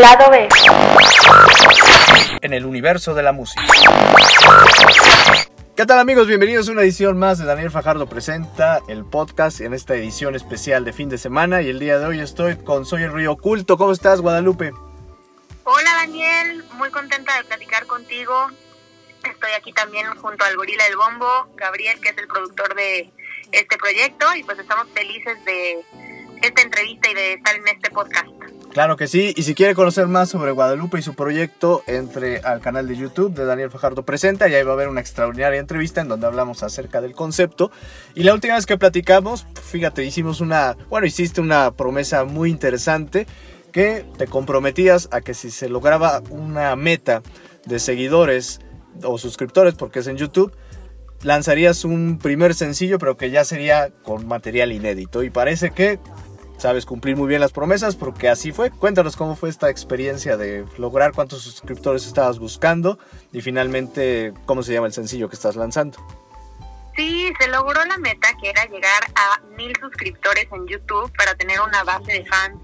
Lado B. En el universo de la música. ¿Qué tal amigos? Bienvenidos a una edición más de Daniel Fajardo Presenta, el podcast en esta edición especial de fin de semana y el día de hoy estoy con Soy el Río Oculto. ¿Cómo estás Guadalupe? Hola Daniel, muy contenta de platicar contigo. Estoy aquí también junto al Gorila del Bombo, Gabriel, que es el productor de este proyecto y pues estamos felices de esta entrevista y de estar en este podcast. Claro que sí, y si quiere conocer más sobre Guadalupe y su proyecto, entre al canal de YouTube de Daniel Fajardo Presenta y ahí va a haber una extraordinaria entrevista en donde hablamos acerca del concepto. Y la última vez que platicamos, fíjate, hicimos una, bueno, hiciste una promesa muy interesante que te comprometías a que si se lograba una meta de seguidores o suscriptores, porque es en YouTube, lanzarías un primer sencillo, pero que ya sería con material inédito. Y parece que sabes cumplir muy bien las promesas porque así fue. Cuéntanos cómo fue esta experiencia de lograr cuántos suscriptores estabas buscando y finalmente cómo se llama el sencillo que estás lanzando. Sí, se logró la meta que era llegar a mil suscriptores en YouTube para tener una base de fans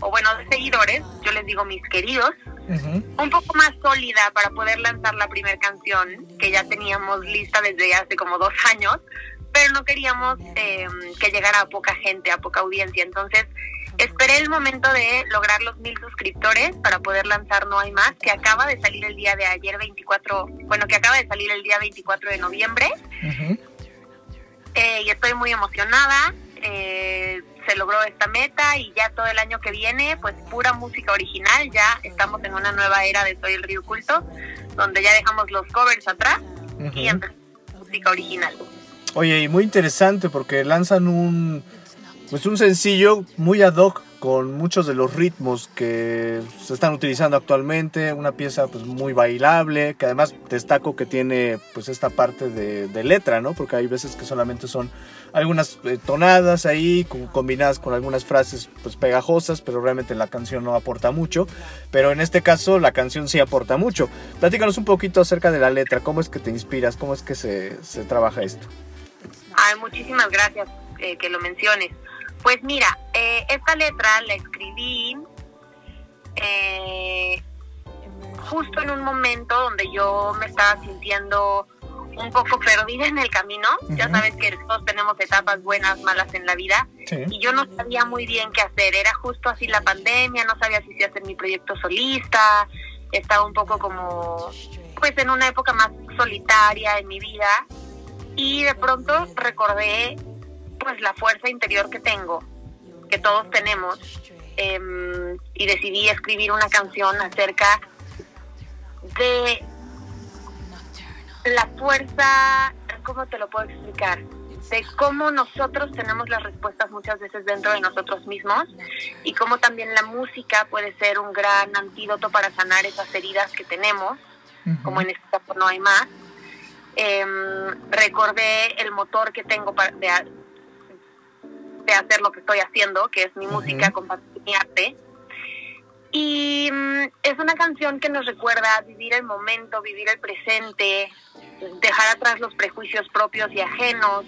o bueno, de seguidores, yo les digo mis queridos, un poco más sólida para poder lanzar la primera canción que ya teníamos lista desde hace como dos años, pero no queríamos em, que llegara a poca gente, a poca audiencia. Entonces, esperé el momento de lograr los mil suscriptores para poder lanzar No Hay Más, que acaba de salir el día de ayer 24, bueno, que acaba de salir el día 24 de noviembre. Eh, y estoy muy emocionada. Eh, se logró esta meta y ya todo el año que viene, pues pura música original. Ya estamos en una nueva era de Soy el Río Culto, donde ya dejamos los covers atrás y empezamos música original. Oye, y muy interesante porque lanzan un pues un sencillo muy ad hoc con muchos de los ritmos que se están utilizando actualmente, una pieza pues muy bailable, que además destaco que tiene pues esta parte de, letra, ¿no? Porque hay veces que solamente son algunas eh, tonadas ahí combinadas con algunas frases pues pegajosas, pero realmente la canción no aporta mucho, pero en este caso la canción sí aporta mucho. Platícanos un poquito acerca de la letra, cómo es que te inspiras, cómo es que se, se trabaja esto. Ay, muchísimas gracias eh, que lo menciones. Pues mira, eh, esta letra la escribí eh, justo en un momento donde yo me estaba sintiendo un poco perdida en el camino. Ya sabes que todos tenemos etapas buenas, malas en la vida. Y yo no sabía muy bien qué hacer. Era justo así la pandemia, no sabía si hacer mi proyecto solista. Estaba un poco como, pues en una época más solitaria en mi vida y de pronto recordé pues la fuerza interior que tengo, que todos tenemos, em, y decidí escribir una canción acerca de la fuerza, ¿cómo te lo puedo explicar? De cómo nosotros tenemos las respuestas muchas veces dentro de nosotros mismos y cómo también la música puede ser un gran antídoto para sanar esas heridas que tenemos, como en este caso no hay más eh, recordé el motor que tengo para, de, hacer lo que estoy haciendo, que es mi música, compartir mi arte. Y mm, es una canción que nos recuerda vivir el momento, vivir el presente, dejar atrás los prejuicios propios y ajenos,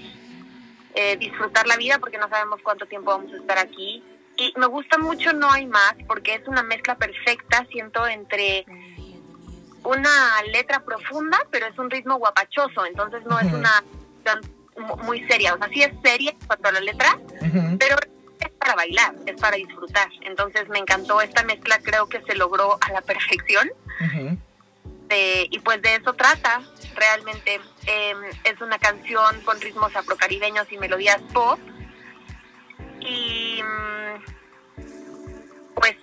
eh, disfrutar la vida porque no sabemos cuánto tiempo vamos a estar aquí. Y me gusta mucho No hay más porque es una mezcla perfecta, siento, entre una letra profunda, pero es un ritmo guapachoso, entonces no es una muy seria, o sea, sí es seria en cuanto a la letra, pero es para bailar, es para disfrutar. Entonces me encantó esta mezcla, creo que se logró a la perfección. y pues de eso trata, realmente em, es una canción con ritmos afrocaribeños y melodías pop. Y mm, pues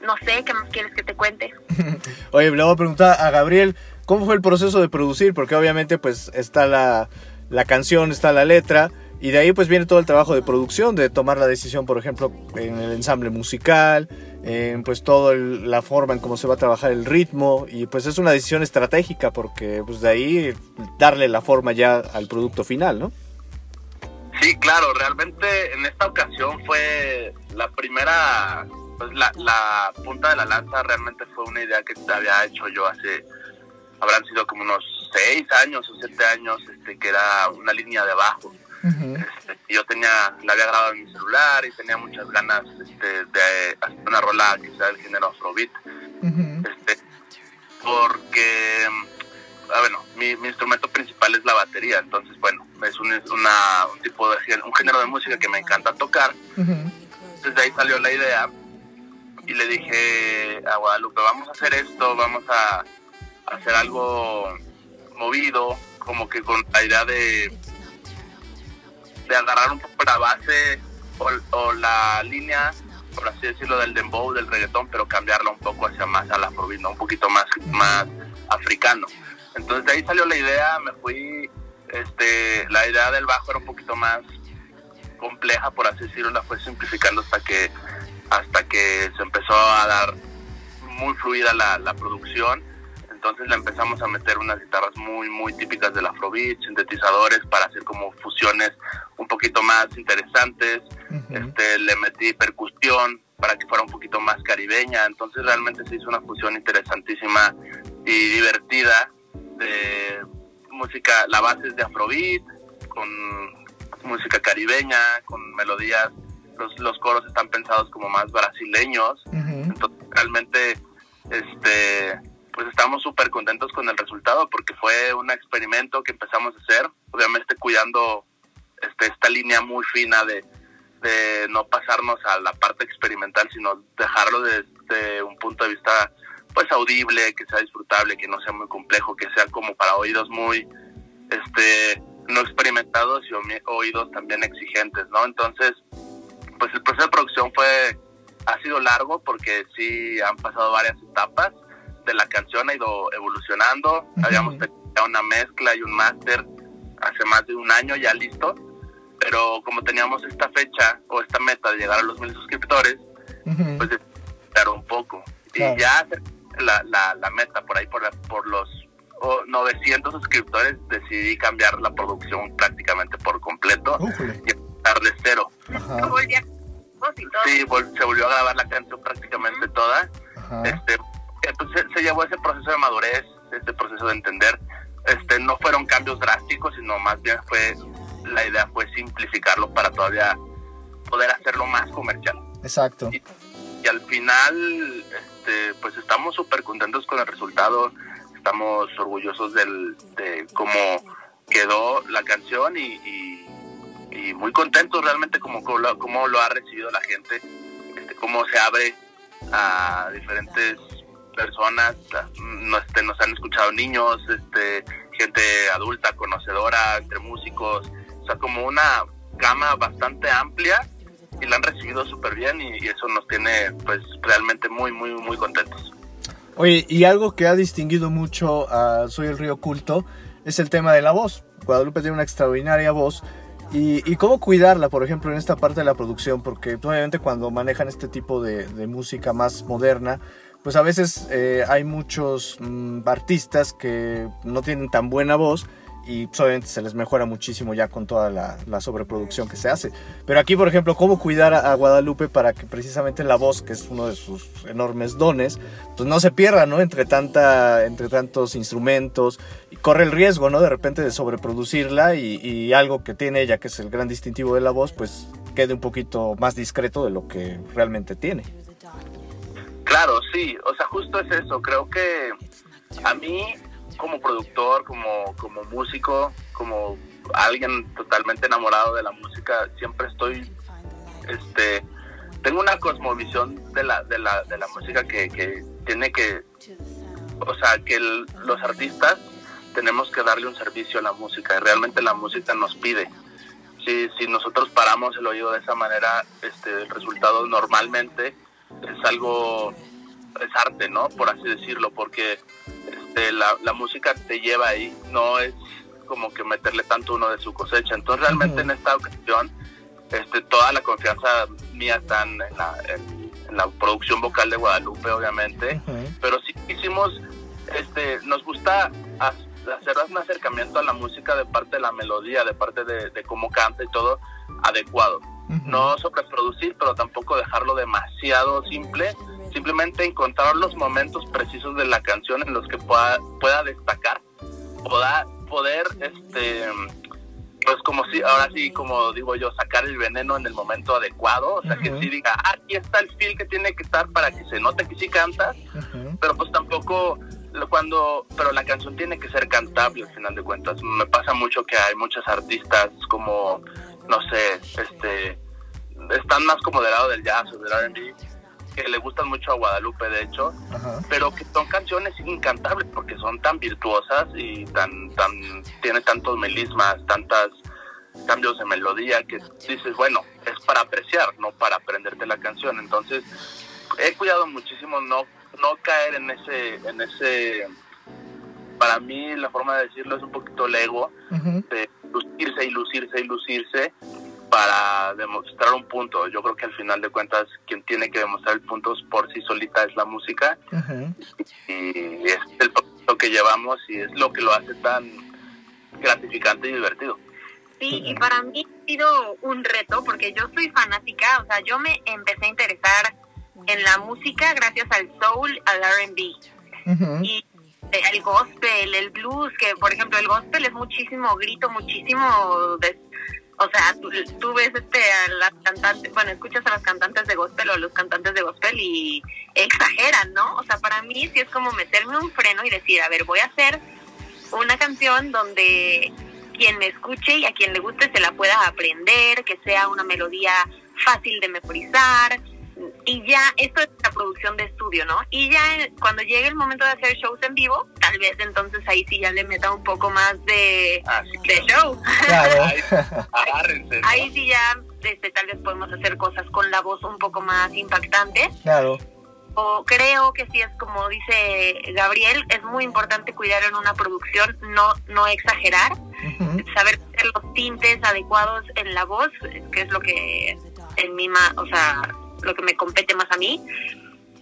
no sé, ¿qué más quieres que te cuente? Oye, le voy a preguntar a Gabriel, ¿cómo fue el proceso de producir? Porque obviamente pues está la, la canción, está la letra, y de ahí pues viene todo el trabajo de producción, de tomar la decisión, por ejemplo, en el ensamble musical, en pues toda la forma en cómo se va a trabajar el ritmo, y pues es una decisión estratégica porque pues de ahí darle la forma ya al producto final, ¿no? Sí, claro, realmente en esta ocasión fue la primera pues la, la punta de la lanza realmente fue una idea que había hecho yo hace, habrán sido como unos seis años o siete años, este, que era una línea de bajo. Este, yo tenía, la había grabado en mi celular y tenía muchas ganas este, de hacer una rola quizá del género afrobeat. este, porque, ah, bueno, mi, instrumento principal es la batería, entonces, bueno, es un, una, un tipo de, un género de música que me encanta tocar. Desde ahí salió la idea y le dije a Guadalupe, vamos a hacer esto, vamos a hacer algo movido, como que con la idea de, de agarrar un poco la base o, la línea, por así decirlo, del dembow, del reggaetón, pero cambiarla un poco hacia más a la un poquito más, más africano. Entonces de ahí salió la idea, me fui, este, la idea del bajo era un poquito más compleja, por así decirlo, la fue simplificando hasta que, hasta que se empezó a dar muy fluida la, la producción entonces le empezamos a meter unas guitarras muy, muy típicas del Afrobeat, sintetizadores para hacer como fusiones un poquito más interesantes. este, le metí percusión para que fuera un poquito más caribeña. Entonces realmente se hizo una fusión interesantísima y divertida de música, la base es de Afrobeat, con música caribeña, con melodías. Los, los coros están pensados como más brasileños. Entonces realmente este pues estamos súper contentos con el resultado porque fue un experimento que empezamos a hacer, obviamente cuidando este, esta línea muy fina de, no pasarnos a la parte experimental, sino dejarlo desde un punto de vista pues audible, que sea disfrutable, que no sea muy complejo, que sea como para oídos muy este no experimentados y oídos también exigentes, ¿no? Entonces, pues el proceso de producción fue ha sido largo porque sí han pasado varias etapas de la canción ha ido evolucionando. Habíamos tenido una mezcla y un máster hace más de un año ya listo, pero como teníamos esta fecha o esta meta de llegar a los mil suscriptores, pues tardó un poco. Y ya la, la, meta por ahí, por, por los 900 suscriptores, decidí cambiar la producción prácticamente por completo. Y empezar de cero. Sí, se volvió a grabar la canción prácticamente toda. Este, pues, se, llevó ese proceso de madurez, ese proceso de entender. Este, no fueron cambios drásticos, sino más bien fue la idea fue simplificarlo para todavía poder hacerlo más comercial. Exacto. Y, al final, este, pues estamos súper contentos con el resultado, estamos orgullosos del, de cómo quedó la canción y, y, muy contentos realmente como, como, lo ha recibido la gente, este, cómo se abre a diferentes personas, este, nos han escuchado niños, este, gente adulta, conocedora, entre músicos, o sea, como una gama bastante amplia y la han recibido súper bien y, eso nos tiene pues realmente muy, muy, muy contentos. Oye, y algo que ha distinguido mucho a Soy el Río Culto es el tema de la voz. Guadalupe tiene una extraordinaria voz. Y, cómo cuidarla, por ejemplo, en esta parte de la producción, porque obviamente cuando manejan este tipo de, de música más moderna, pues a veces eh, hay muchos mm, artistas que no tienen tan buena voz y pues, obviamente se les mejora muchísimo ya con toda la, sobreproducción que se hace. Pero aquí, por ejemplo, cómo cuidar a, Guadalupe para que precisamente la voz, que es uno de sus enormes dones, pues no se pierda, ¿no? Entre, tanta, entre tantos instrumentos y corre el riesgo, ¿no? De repente de sobreproducirla y, y algo que tiene ella, que es el gran distintivo de la voz, pues quede un poquito más discreto de lo que realmente tiene. Claro, sí, o sea, justo es eso. Creo que a mí, como productor, como, como músico, como alguien totalmente enamorado de la música, siempre estoy, este, tengo una cosmovisión de la, de la, de la música que, que tiene que, o sea, que los artistas tenemos que darle un servicio a la música y realmente la música nos pide. Si, si nosotros paramos el oído de esa manera, este, el resultado normalmente es algo, es arte, ¿no? Por así decirlo, porque este, la, la música te lleva ahí, no es como que meterle tanto uno de su cosecha. Entonces realmente en esta ocasión, este, toda la confianza mía está en la, en, la producción vocal de Guadalupe, obviamente, pero sí hicimos, este, nos gusta hacer un acercamiento a la música de parte de la melodía, de parte de, de cómo canta y todo adecuado. No sobreproducir, pero tampoco dejarlo demasiado simple, simplemente encontrar los momentos precisos de la canción en los que pueda, pueda destacar, pueda, poder este pues como si, ahora sí, como digo yo, sacar el veneno en el momento adecuado, o sea, que sí diga, ah, aquí está el feel que tiene que estar para que se note que sí cantas, pero pues tampoco cuando, pero la canción tiene que ser cantable al final de cuentas. Me pasa mucho que hay muchos artistas como, no sé, este, están más como del lado del jazz o del R&B, que le gustan mucho a Guadalupe, de hecho, pero que son canciones incantables porque son tan virtuosas y tan, tan, tiene tantos melismas, tantas cambios de melodía que dices, bueno, es para apreciar, no para aprenderte la canción. Entonces, he cuidado muchísimo no, no caer en ese, en ese, para mí la forma de decirlo es un poquito el ego, de lucirse y lucirse y lucirse para demostrar un punto. Yo creo que al final de cuentas quien tiene que demostrar el punto por sí solita es la música. Y es el punto que llevamos y es lo que lo hace tan gratificante y divertido. Sí, y para mí ha sido un reto porque yo soy fanática, o sea, yo me empecé a interesar en la música gracias al soul, al R&B y el gospel, el blues, que por ejemplo el gospel es muchísimo grito, muchísimo de, o sea, tú, ves este a las cantantes, bueno, escuchas a las cantantes de gospel o a los cantantes de gospel y exageran, ¿no? O sea, para mí sí es como meterme un freno y decir, a ver, voy a hacer una canción donde quien me escuche y a quien le guste se la pueda aprender, que sea una melodía fácil de memorizar, y ya esto es la producción de estudio, ¿no? Y ya cuando llegue el momento de hacer shows en vivo, tal vez entonces ahí sí ya le meta un poco más de, ah, de show. Claro. ahí, sí ya este, tal vez podemos hacer cosas con la voz un poco más impactante. Claro. O creo que sí es como dice Gabriel, es muy importante cuidar en una producción, no, no exagerar, saber hacer los tintes adecuados en la voz, que es lo que en mi, o sea, lo que me compete más a mí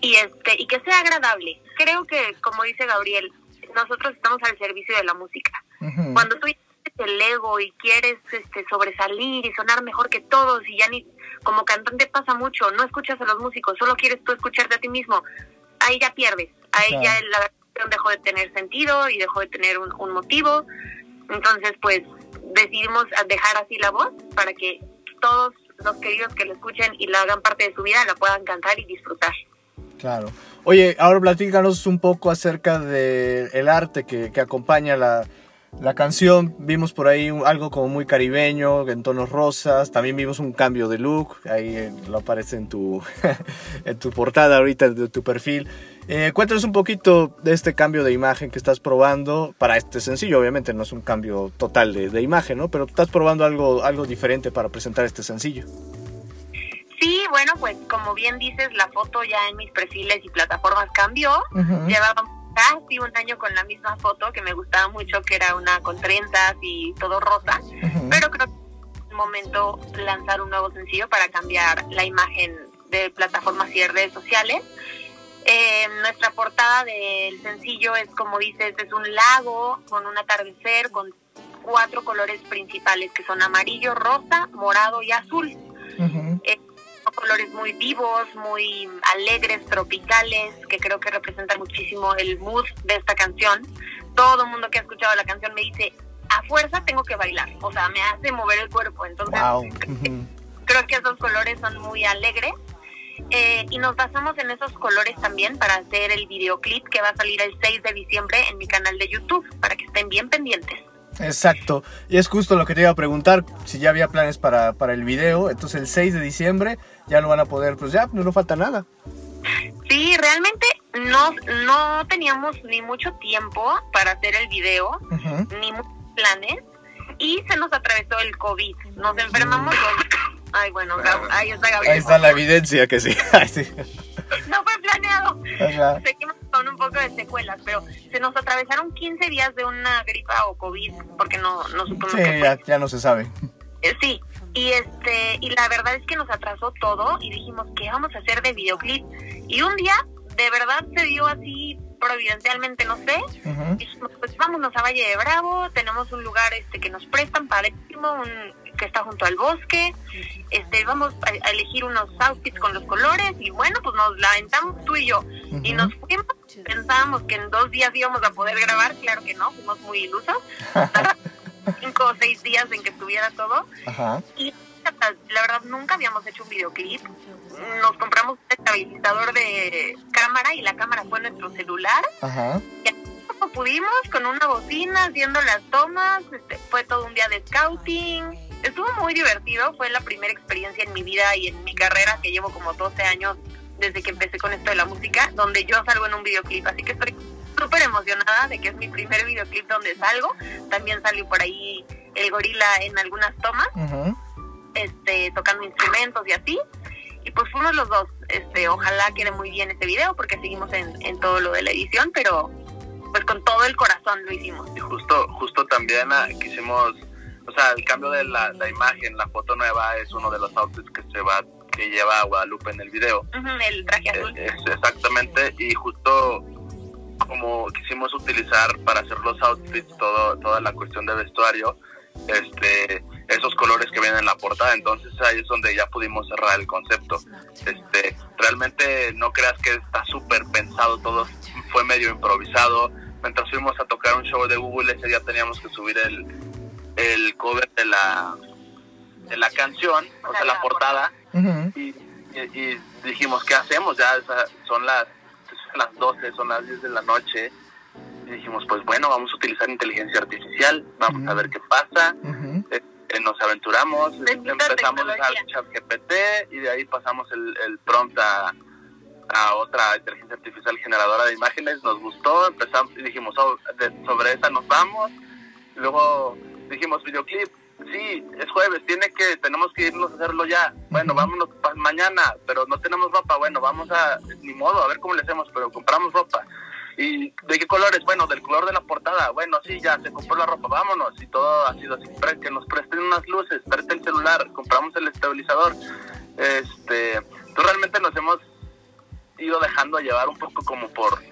y este y que sea agradable. Creo que como dice Gabriel, nosotros estamos al servicio de la música. Cuando tú el ego y quieres este sobresalir y sonar mejor que todos y ya ni como cantante pasa mucho, no escuchas a los músicos, solo quieres tú escucharte a ti mismo. Ahí ya pierdes, ahí ya la canción dejó de tener sentido y dejó de tener un, un motivo. Entonces, pues decidimos dejar así la voz para que todos los queridos que lo escuchen y la hagan parte de su vida la puedan cantar y disfrutar. Claro. Oye, ahora platícanos un poco acerca del el arte que, que acompaña la, la, canción. Vimos por ahí algo como muy caribeño, en tonos rosas. También vimos un cambio de look. Ahí eh, lo aparece en tu, en tu portada ahorita de tu perfil. Eh, cuéntanos un poquito de este cambio de imagen que estás probando para este sencillo. Obviamente no es un cambio total de, imagen, ¿no? Pero estás probando algo, algo diferente para presentar este sencillo. Sí, bueno, pues como bien dices, la foto ya en mis perfiles y plataformas cambió. Llevaba casi un año con la misma foto que me gustaba mucho, que era una con trenzas y todo rosa. Pero creo que es momento lanzar un nuevo sencillo para cambiar la imagen de plataformas y redes sociales. Eh, nuestra portada del sencillo es, como dices, es un lago con un atardecer con cuatro colores principales que son amarillo, rosa, morado y azul. Eh, colores muy vivos, muy alegres, tropicales, que creo que representan muchísimo el mood de esta canción. Todo el mundo que ha escuchado la canción me dice, a fuerza tengo que bailar, o sea, me hace mover el cuerpo. Entonces, creo que esos colores son muy alegres eh, y nos basamos en esos colores también para hacer el videoclip que va a salir el 6 de diciembre en mi canal de YouTube, para que estén bien pendientes. Exacto, y es justo lo que te iba a preguntar, si ya había planes para, para el video, entonces el 6 de diciembre ya lo van a poder, pues ya, no nos falta nada. Sí, realmente no, no teníamos ni mucho tiempo para hacer el video, ni muchos planes, y se nos atravesó el COVID, nos enfermamos Ay, bueno, ahí está Gabriel. Ahí está la evidencia que sí. no fue planeado. Seguimos con un poco de secuelas, pero se nos atravesaron 15 días de una gripa o COVID, porque no, no supimos sí, ya, ya, no se sabe. Eh, sí, y este y la verdad es que nos atrasó todo y dijimos, ¿qué vamos a hacer de videoclip? Y un día, de verdad, se dio así providencialmente, no sé, dijimos, pues vámonos a Valle de Bravo, tenemos un lugar este que nos prestan para un que está junto al bosque, este vamos a, elegir unos outfits con los colores y bueno, pues nos la aventamos tú y yo. Y nos fuimos, pensábamos que en dos días íbamos a poder grabar, claro que no, fuimos muy ilusos. cinco o seis días en que estuviera todo. Y la verdad nunca habíamos hecho un videoclip. Nos compramos un estabilizador de cámara y la cámara fue nuestro celular. Ajá. Y como pudimos, con una bocina, haciendo las tomas. Este, fue todo un día de scouting. Estuvo muy divertido. Fue la primera experiencia en mi vida y en mi carrera que llevo como 12 años desde que empecé con esto de la música, donde yo salgo en un videoclip. Así que estoy súper emocionada de que es mi primer videoclip donde salgo. También salió por ahí el gorila en algunas tomas, este, tocando instrumentos y así. Y pues fuimos los dos. Este, ojalá quede muy bien este video porque seguimos en, en todo lo de la edición, pero pues con todo el corazón lo hicimos. Y justo, justo también ah, quisimos, o sea, el cambio de la, la imagen, la foto nueva es uno de los outfits que se va que lleva a Guadalupe en el video. el traje azul. exactamente, y justo como quisimos utilizar para hacer los outfits todo, toda la cuestión de vestuario, este esos colores que vienen en la portada, entonces ahí es donde ya pudimos cerrar el concepto. Este, realmente no creas que está súper pensado, todo fue medio improvisado. Mientras fuimos a tocar un show de Google, ese día teníamos que subir el, el cover de la, de la canción, o sea, la portada, y, dijimos, ¿qué hacemos? Ya son las, las 12, son las 10 de la noche. Y dijimos, pues bueno, vamos a utilizar inteligencia artificial, vamos a ver qué pasa. Eh, eh, nos aventuramos, empezamos a usar ChatGPT y de ahí pasamos el, el prompt a, a otra inteligencia artificial generadora de imágenes, nos gustó, empezamos y dijimos, oh, sobre esa nos vamos, luego dijimos videoclip, sí, es jueves, tiene que, tenemos que irnos a hacerlo ya. Bueno, vámonos mañana, pero no tenemos ropa. Bueno, vamos a, ni modo, a ver cómo le hacemos, pero compramos ropa. ¿Y de qué colores? Bueno, del color de la portada. Bueno, sí, ya se compró la ropa, vámonos. Y todo ha sido así, que nos presten unas luces, presten el celular, compramos el estabilizador. Este, tú realmente nos hemos ido dejando llevar un poco como por,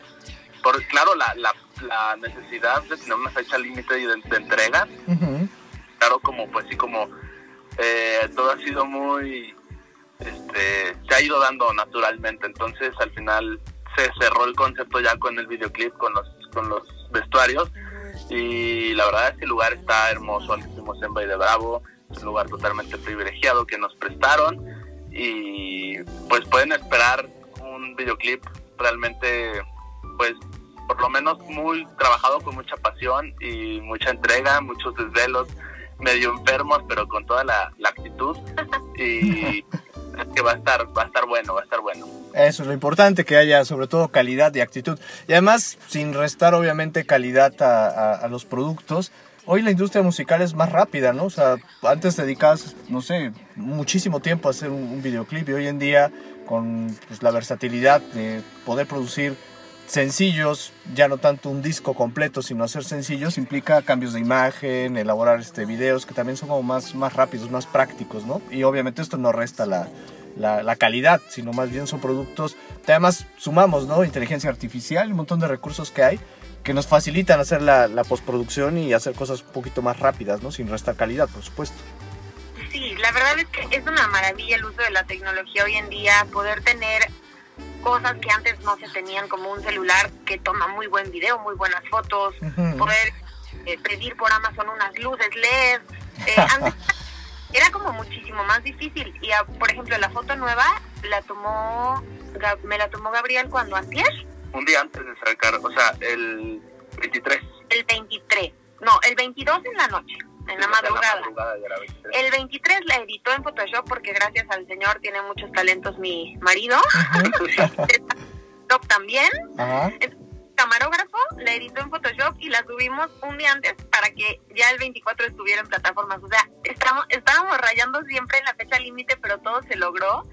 por claro, la, la, la necesidad de tener una fecha límite de, de entrega claro, como pues sí, como eh, todo ha sido muy, este, se ha ido dando naturalmente, entonces al final se cerró el concepto ya con el videoclip, con los, con los vestuarios. Y la verdad es que el lugar está hermoso, estuvimos en Valle de Bravo, es un lugar totalmente privilegiado que nos prestaron. Y pues pueden esperar un videoclip realmente pues por lo menos muy trabajado con mucha pasión y mucha entrega, muchos desvelos, medio enfermos, pero con toda la, actitud. Y es que va a estar, va a estar bueno, va a estar bueno. Eso es lo importante, que haya sobre todo calidad y actitud. Y además, sin restar obviamente calidad a, los productos, hoy la industria musical es más rápida, ¿no? O sea, antes dedicabas, no sé, muchísimo tiempo a hacer un, un videoclip y hoy en día con pues, la versatilidad de poder producir sencillos, ya no tanto un disco completo, sino hacer sencillos, implica cambios de imagen, elaborar este, videos que también son como más, más rápidos, más prácticos, ¿no? Y obviamente esto no resta la, la, calidad, sino más bien son productos, además sumamos, ¿no? Inteligencia artificial, un montón de recursos que hay que nos facilitan hacer la, la postproducción y hacer cosas un poquito más rápidas, ¿no? Sin restar calidad, por supuesto. Sí, la verdad es que es una maravilla el uso de la tecnología hoy en día, poder tener cosas que antes no se tenían como un celular que toma muy buen video, muy buenas fotos, poder eh, pedir por Amazon unas luces LED. Eh, era como muchísimo más difícil. Y ah, por ejemplo la foto nueva la tomó me la tomó Gabriel cuando antes un día antes de sacar o sea el 23 el 23 no el 22 en la noche en la madrugada. El 23 la editó en Photoshop porque gracias al señor tiene muchos talentos mi marido. también. camarógrafo, la editó en Photoshop y la subimos un día antes para que ya el 24 estuviera en plataformas. O sea, estábamos, estábamos rayando siempre en la fecha límite, pero todo se logró.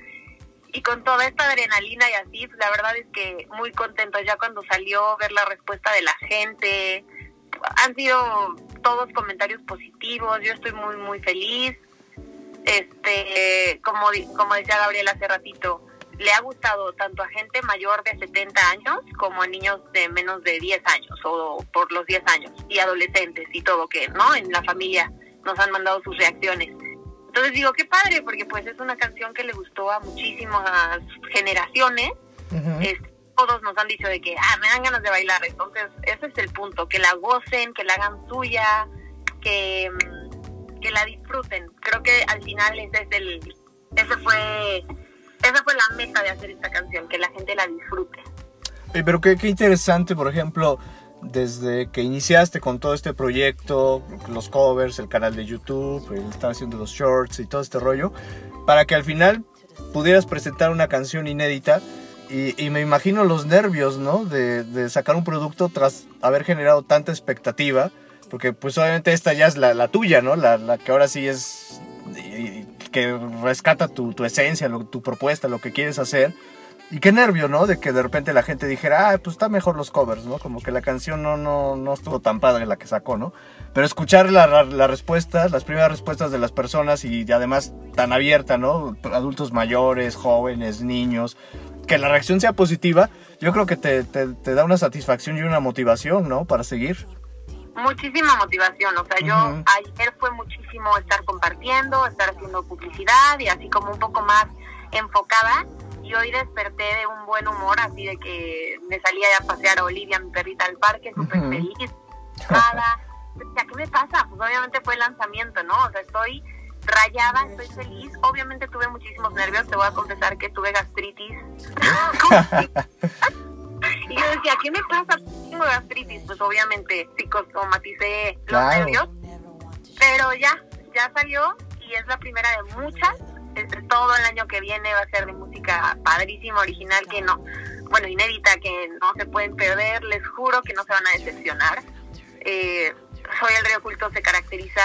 Y con toda esta adrenalina y así, pues, la verdad es que muy contento ya cuando salió, ver la respuesta de la gente, han sido todos comentarios positivos, yo estoy muy, muy feliz. Este, como, como decía Gabriel hace ratito, le ha gustado tanto a gente mayor de 70 años como a niños de menos de 10 años o por los 10 años y adolescentes y todo que, ¿no? En la familia nos han mandado sus reacciones. Entonces digo, qué padre, porque pues es una canción que le gustó a muchísimas generaciones todos nos han dicho de que, ah, me dan ganas de bailar. Entonces, ese es el punto, que la gocen, que la hagan suya. que, que la disfruten. Creo que al final ese, es el, ese fue, esa fue la meta de hacer esta canción, que la gente la disfrute. Pero qué, qué interesante, por ejemplo, desde que iniciaste con todo este proyecto, los covers, el canal de YouTube, estar haciendo los shorts y todo este rollo, para que al final pudieras presentar una canción inédita. Y, me imagino los nervios, ¿no? De, de, sacar un producto tras haber generado tanta expectativa. Porque pues obviamente esta ya es la, la tuya, ¿no? La, la, que ahora sí es... que rescata tu, tu esencia, tu propuesta, lo que quieres hacer. Y qué nervio, ¿no? De que de repente la gente dijera, ah, pues está mejor los covers, ¿no? Como que la canción no, no, no estuvo tan padre la que sacó, ¿no? Pero escuchar las la, respuestas, las primeras respuestas de las personas y además tan abierta, ¿no? Adultos mayores, jóvenes, niños, que la reacción sea positiva, yo creo que te, te, te da una satisfacción y una motivación, ¿no? Para seguir. Muchísima motivación, o sea, yo ayer fue muchísimo estar compartiendo, estar haciendo publicidad y así como un poco más enfocada y hoy desperté de un buen humor, así de que me salía a pasear a Olivia, mi perrita, al parque, súper feliz, nada. ¿qué me pasa? Pues obviamente fue el lanzamiento, ¿no? O sea, estoy rayada, estoy feliz. Obviamente tuve muchísimos nervios, te voy a confesar que tuve gastritis. y yo decía, ¿qué me pasa? Tengo gastritis. Pues obviamente psicosomaticé los nervios. Pero ya, ya salió y es la primera de muchas este, todo el año que viene va a ser de música padrísima, original, que no, bueno, inédita, que no se pueden perder, les juro que no se van a decepcionar. Eh, Soy el Río Culto se caracteriza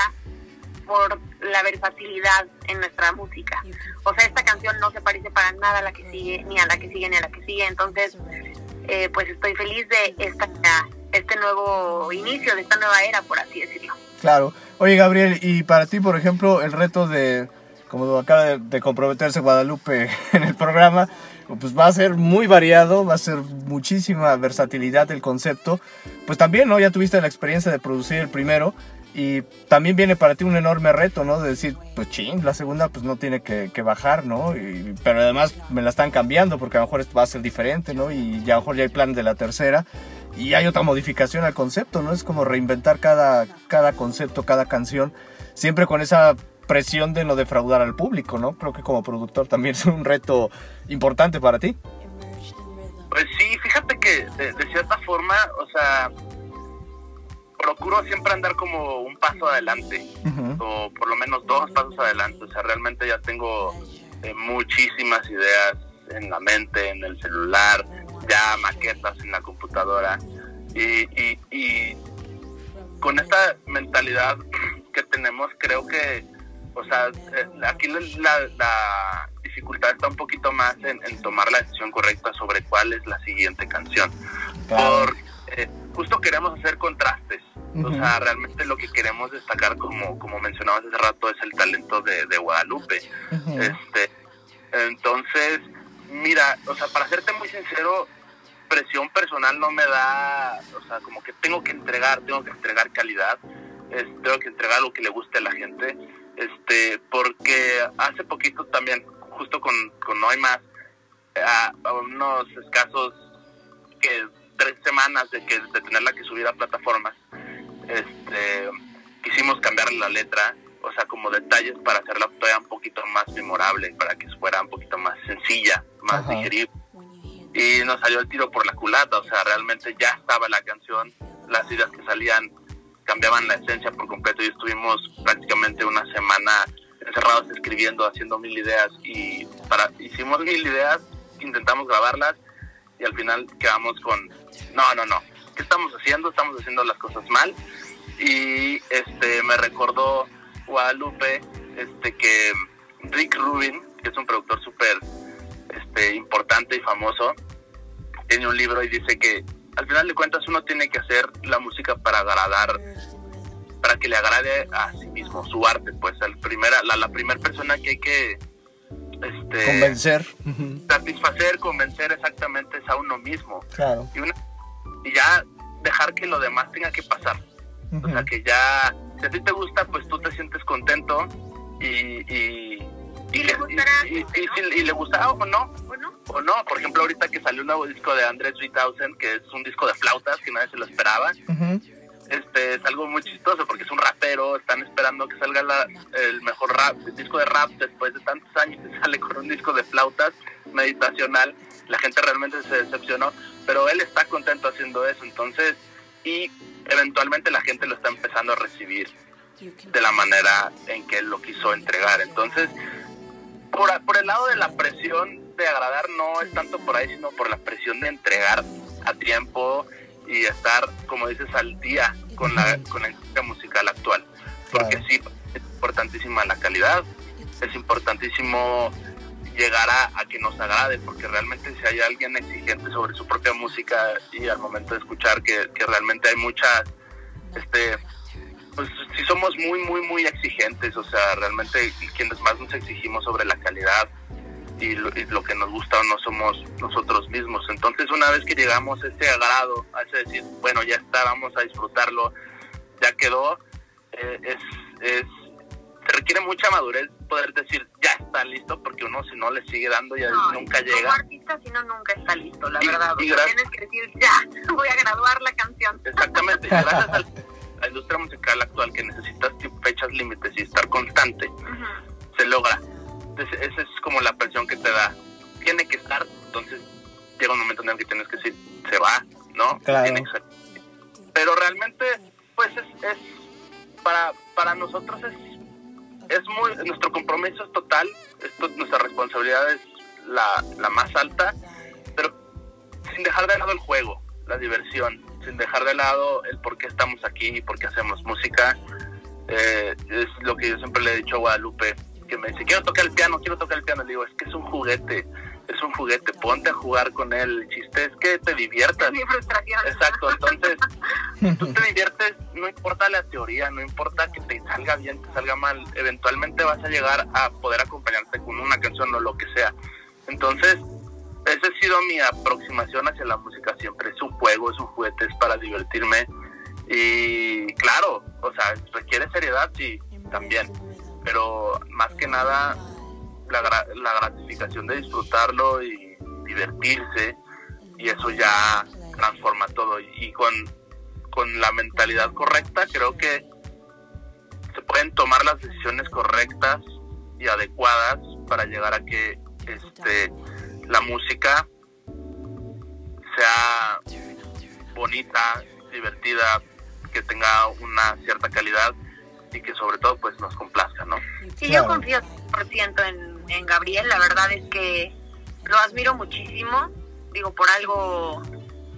por la versatilidad en nuestra música. O sea, esta canción no se parece para nada a la que sigue, ni a la que sigue, ni a la que sigue. Entonces, eh, pues estoy feliz de esta, este nuevo inicio, de esta nueva era, por así decirlo. Claro. Oye, Gabriel, y para ti, por ejemplo, el reto de como acaba de, comprometerse Guadalupe en el programa, pues va a ser muy variado, va a ser muchísima versatilidad el concepto. Pues también, ¿no? Ya tuviste la experiencia de producir el primero y también viene para ti un enorme reto, ¿no? De decir, pues ching, la segunda pues no tiene que, bajar, ¿no? pero además me la están cambiando porque a lo mejor va a ser diferente, ¿no? Y ya a lo mejor ya hay plan de la tercera y hay otra modificación al concepto, ¿no? Es como reinventar cada, cada concepto, cada canción, siempre con esa presión de no defraudar al público, ¿no? Creo que como productor también es un reto importante para ti. Pues sí, fíjate que de, cierta forma, o sea, procuro siempre andar como un paso adelante, o por lo menos dos pasos adelante, o sea, realmente ya tengo eh, muchísimas ideas en la mente, en el celular, ya maquetas en la computadora, y, y, y con esta mentalidad que tenemos, creo que o sea, eh, aquí la, dificultad está un poquito más en, tomar la decisión correcta sobre cuál es la siguiente canción. Por, eh, justo queremos hacer contrastes. O sea, realmente lo que queremos destacar, como, como mencionabas hace rato, es el talento de, Guadalupe. este Entonces, mira, o sea, para serte muy sincero, presión personal no me da, o sea, como que tengo que entregar, tengo que entregar calidad, tengo que entregar lo que le guste a la gente este porque hace poquito también justo con, con No hay más a, unos escasos que tres semanas de que de tenerla que subir a plataformas este quisimos cambiar la letra o sea como detalles para hacerla todavía un poquito más memorable para que fuera un poquito más sencilla más digerible. Y nos salió el tiro por la culata o sea realmente ya estaba la canción las ideas que salían cambiaban la esencia por completo y estuvimos prácticamente una semana encerrados escribiendo, haciendo mil ideas y para hicimos mil ideas, intentamos grabarlas y al final quedamos con no, no, no, ¿qué estamos haciendo? Estamos haciendo las cosas mal. Y este me recordó Guadalupe este que Rick Rubin, que es un productor súper este, importante y famoso, tiene un libro y dice que al final de cuentas uno tiene que hacer la música para agradar, para que le agrade a sí mismo, su arte, pues el primera, la, la primera persona que hay que este, convencer, satisfacer, convencer exactamente es a uno mismo. Claro. Y, ya dejar que lo demás tenga que pasar. O sea, que ya, si a ti te gusta, pues tú te sientes contento y, y y, le gustará. Y, le gustará o no. ¿O no? O no. Por ejemplo, ahorita que salió un nuevo disco de Andrés 3000, que es un disco de flautas que nadie se lo esperaba. Este es algo muy chistoso porque es un rapero, están esperando que salga la, el mejor rap, disco de rap después de tantos años y sale con un disco de flautas meditacional. La gente realmente se decepcionó, pero él está contento haciendo eso, entonces, y eventualmente la gente lo está empezando a recibir de la manera en que él lo quiso entregar. Entonces, por, por el lado de la presión de agradar, no es tanto por ahí, sino por la presión de entregar a tiempo y estar, como dices, al día con la, con la industria musical actual. Porque sí, es importantísima la calidad, es importantísimo llegar a, que nos agrade, porque realmente si hay alguien exigente sobre su propia música y al momento de escuchar que, que realmente hay muchas, este, pues si somos muy, muy, muy exigentes, o sea, realmente quienes más nos exigimos sobre la calidad y lo, que nos gusta o no somos nosotros mismos. Entonces, una vez que llegamos a ese agrado, a ese decir, bueno, ya está, vamos a disfrutarlo, ya quedó, eh, es, es, requiere mucha madurez poder decir, ya está listo, porque uno si no le sigue dando ya nunca llega. Como artista, si no, nunca está listo, la verdad. tienes que decir, ya, voy a graduar la canción. Exactamente, gracias a la industria musical actual que necesitas fechas límites y estar constante, se logra esa es como la presión que te da. Tiene que estar, entonces llega un momento en el que tienes que decir, se va, ¿no? Pero realmente, pues es, es para, para nosotros es, es muy, nuestro compromiso es total, esto, nuestra responsabilidad es la, la más alta, pero sin dejar de lado el juego, la diversión, sin dejar de lado el por qué estamos aquí y por qué hacemos música. Eh, es lo que yo siempre le he dicho a Guadalupe, que me dice, quiero tocar el piano, quiero tocar el piano. Le digo, es que es un juguete, es un juguete, ponte a jugar con él. El chiste es que te diviertas. mi frustración. Exacto, entonces tú te diviertes, no importa la teoría, no importa que te salga bien, te salga mal, eventualmente vas a llegar a poder acompañarte con una canción o lo que sea. Entonces, esa ha sido mi aproximación hacia la música siempre. Es un juego, es un juguete, es para divertirme. Y claro, o sea, requiere seriedad, sí, también pero más que nada la, la gratificación de disfrutarlo y divertirse y eso ya transforma todo. Y con, con la mentalidad correcta creo que se pueden tomar las decisiones correctas y adecuadas para llegar a que este la música sea bonita, divertida, que tenga una cierta calidad y que sobre todo pues nos complazca, ¿no? Sí, yo confío 100% en, en Gabriel, la verdad es que lo admiro muchísimo, digo, por algo,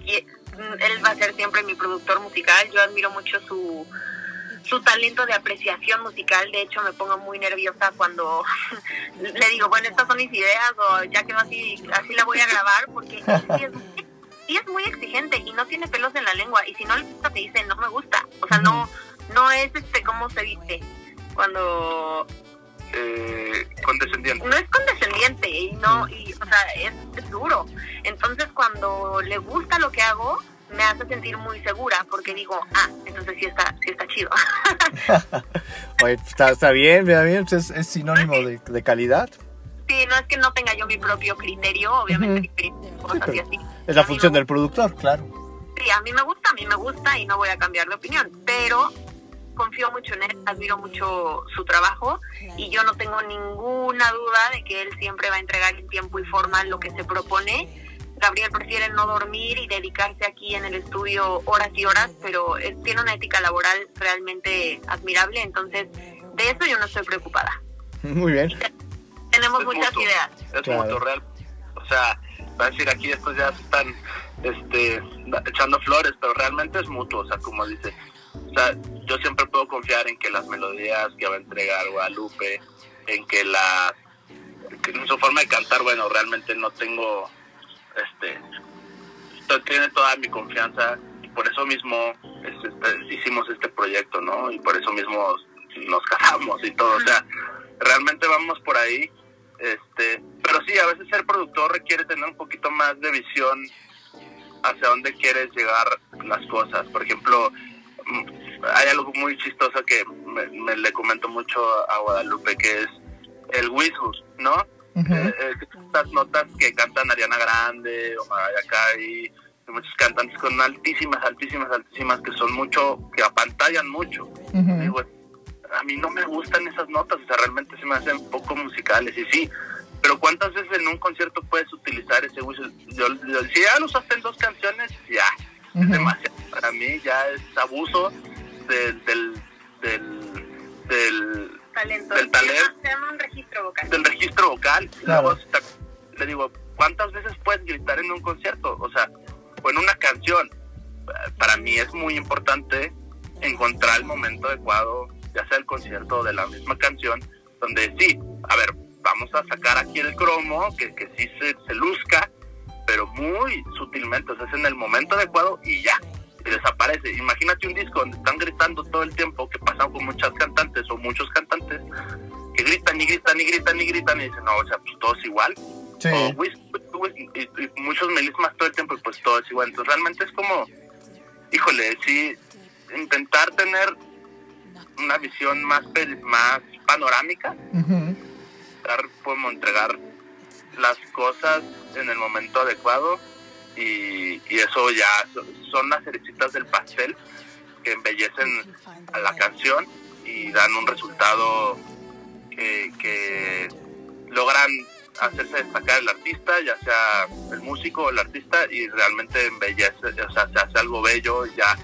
él va a ser siempre mi productor musical, yo admiro mucho su, su talento de apreciación musical, de hecho me pongo muy nerviosa cuando le digo, bueno, estas son mis ideas o ya que así, así la voy a grabar, porque sí es, sí es muy exigente y no tiene pelos en la lengua y si no le gusta te dice, no me gusta, o sea, no no es este cómo se viste cuando eh, condescendiente. no es condescendiente y no y o sea es, duro. Entonces cuando le gusta lo que hago me hace sentir muy segura porque digo ah entonces sí está sí está chido Oye, está, está bien bien pues es, sinónimo de, calidad. Sí no es que no tenga yo mi propio criterio obviamente es la función del productor claro. Sí a mí me gusta a mí me gusta y no voy a cambiar de opinión pero confío mucho en él, admiro mucho su trabajo y yo no tengo ninguna duda de que él siempre va a entregar en tiempo y forma lo que se propone. Gabriel prefiere no dormir y dedicarse aquí en el estudio horas y horas, pero él tiene una ética laboral realmente admirable, entonces de eso yo no estoy preocupada. Muy bien. tenemos muchas ideas. Es real. O sea, va a decir aquí estos ya se están este, echando flores, pero realmente es mutuo, o sea, como dice, o sea, yo siempre puedo confiar en que las melodías que va a entregar Guadalupe, en que la en su forma de cantar, bueno, realmente no tengo, este, tiene toda mi confianza y por eso mismo este, hicimos este proyecto, ¿no? Y por eso mismo nos casamos y todo, o sea, realmente vamos por ahí, este, pero sí, a veces ser productor requiere tener un poquito más de visión hacia dónde quieres llegar las cosas. Por ejemplo, hay algo muy chistoso que me, le comento mucho a Guadalupe, que es el whistle, ¿no? Uh notas que cantan Ariana Grande o Mariah Carey, muchos cantantes con altísimas, altísimas, altísimas que son mucho, que apantallan mucho. Digo, a mí no me gustan esas notas, o sea, realmente se me hacen poco musicales. Y sí, pero ¿cuántas veces en un concierto puedes utilizar ese whistle? Yo, si ya lo usaste en dos canciones, ya, es demasiado. Para mí ya es abuso del, del, del, talento. Del talento. Se llama un registro vocal. Del registro vocal. le digo, ¿cuántas veces puedes gritar en un concierto? O sea, o en una canción. Para mí es muy importante encontrar el momento adecuado, ya sea el concierto de la misma canción, donde sí, a ver, vamos a sacar aquí el cromo, que, que sí se, se luzca, muy sutilmente, o sea, es en el momento adecuado y ya, y desaparece. Imagínate un disco donde están gritando todo el tiempo, que pasa con muchas cantantes o muchos cantantes, que gritan y gritan y gritan y gritan y dicen, no, o sea, pues todo es igual. Sí. y, muchos melismas todo el tiempo y pues todo es igual. Entonces realmente es como, híjole, sí, intentar tener una visión más, más panorámica, podemos entregar las cosas en el momento adecuado y, eso ya son las cerecitas del pastel que embellecen a la canción y dan un resultado que, que logran hacerse destacar el artista, ya sea el músico o el artista, y realmente embellece, o sea, se hace algo bello, ya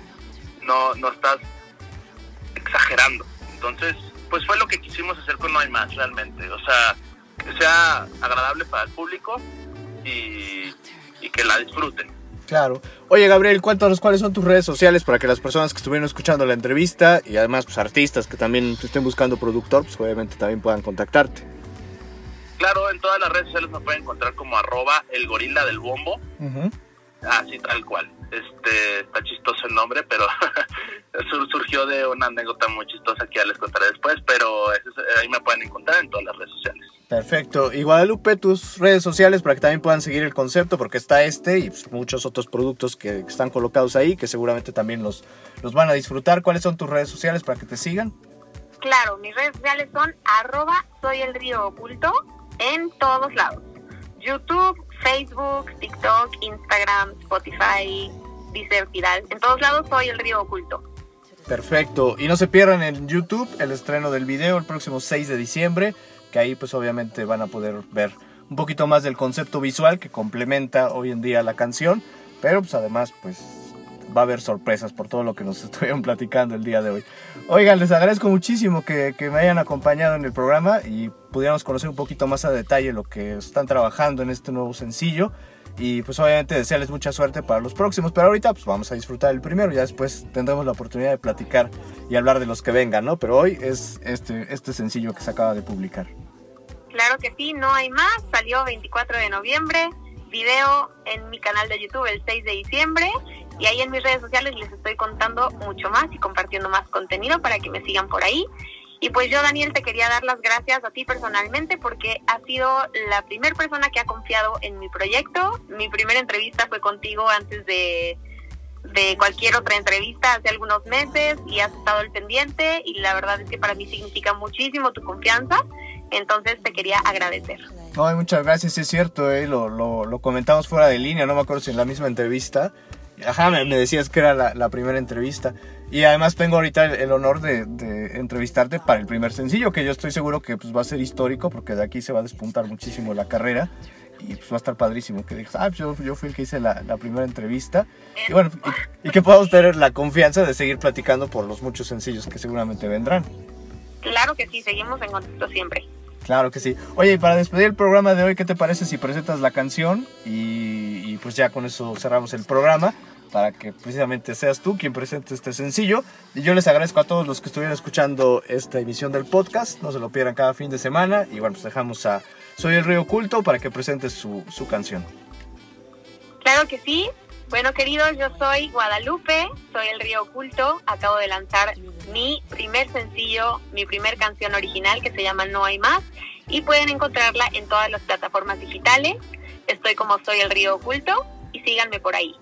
no, no estás exagerando. Entonces, pues fue lo que quisimos hacer con No hay más realmente, o sea, sea agradable para el público y, que la disfruten. Claro. Oye, Gabriel, cuéntanos cuáles son tus redes sociales para que las personas que estuvieron escuchando la entrevista y además pues, artistas que también estén buscando productor, pues obviamente también puedan contactarte. Claro, en todas las redes sociales me pueden encontrar como arroba el gorila del bombo. Así tal cual. Este, está chistoso el nombre, pero surgió de una anécdota muy chistosa que ya les contaré después, pero ahí me pueden encontrar en todas las redes sociales. Perfecto. Y Guadalupe, tus redes sociales para que también puedan seguir el concepto, porque está este y pues, muchos otros productos que, están colocados ahí, que seguramente también los, los van a disfrutar. ¿Cuáles son tus redes sociales para que te sigan? Claro, mis redes sociales son arroba soy el río oculto en todos lados. YouTube, Facebook, TikTok, Instagram, Spotify, Deezer, Tidal. En todos lados soy el río oculto. Perfecto. Y no se pierdan en YouTube el estreno del video el próximo 6 de diciembre, que ahí pues obviamente van a poder ver un poquito más del concepto visual que complementa hoy en día la canción, pero pues además pues va a haber sorpresas por todo lo que nos estuvieron platicando el día de hoy. Oigan, les agradezco muchísimo que, que, me hayan acompañado en el programa y pudiéramos conocer un poquito más a detalle lo que están trabajando en este nuevo sencillo. Y pues obviamente desearles mucha suerte para los próximos, pero ahorita pues vamos a disfrutar el primero, ya después tendremos la oportunidad de platicar y hablar de los que vengan, ¿no? Pero hoy es este, este sencillo que se acaba de publicar. Claro que sí, no hay más, salió 24 de noviembre, video en mi canal de YouTube el 6 de diciembre y ahí en mis redes sociales les estoy contando mucho más y compartiendo más contenido para que me sigan por ahí. Y pues yo, Daniel, te quería dar las gracias a ti personalmente porque has sido la primera persona que ha confiado en mi proyecto. Mi primera entrevista fue contigo antes de, de cualquier otra entrevista hace algunos meses y has estado al pendiente y la verdad es que para mí significa muchísimo tu confianza. Entonces te quería agradecer. Ay, muchas gracias, es cierto, eh, lo, lo, lo comentamos fuera de línea, no me acuerdo si en la misma entrevista. Ajá, me, decías que era la, primera entrevista. Y además tengo ahorita el, honor de, entrevistarte para el primer sencillo, que yo estoy seguro que pues, va a ser histórico, porque de aquí se va a despuntar muchísimo la carrera. Y pues va a estar padrísimo que digas, ah, yo, yo fui el que hice la, primera entrevista. Y bueno, y, que podamos tener la confianza de seguir platicando por los muchos sencillos que seguramente vendrán. Claro que sí, seguimos en contacto siempre. Claro que sí. Oye, y para despedir el programa de hoy, ¿qué te parece si presentas la canción? Y, pues ya con eso cerramos el programa para que precisamente seas tú quien presente este sencillo. Y yo les agradezco a todos los que estuvieron escuchando esta emisión del podcast. No se lo pierdan cada fin de semana. Y bueno, pues dejamos a Soy el Río Oculto para que presente su, su canción. Claro que sí. Bueno, queridos, yo soy Guadalupe, soy el Río Oculto. Acabo de lanzar mi primer sencillo, mi primer canción original que se llama No hay más y pueden encontrarla en todas las plataformas digitales. Estoy como Soy el Río Oculto y síganme por ahí.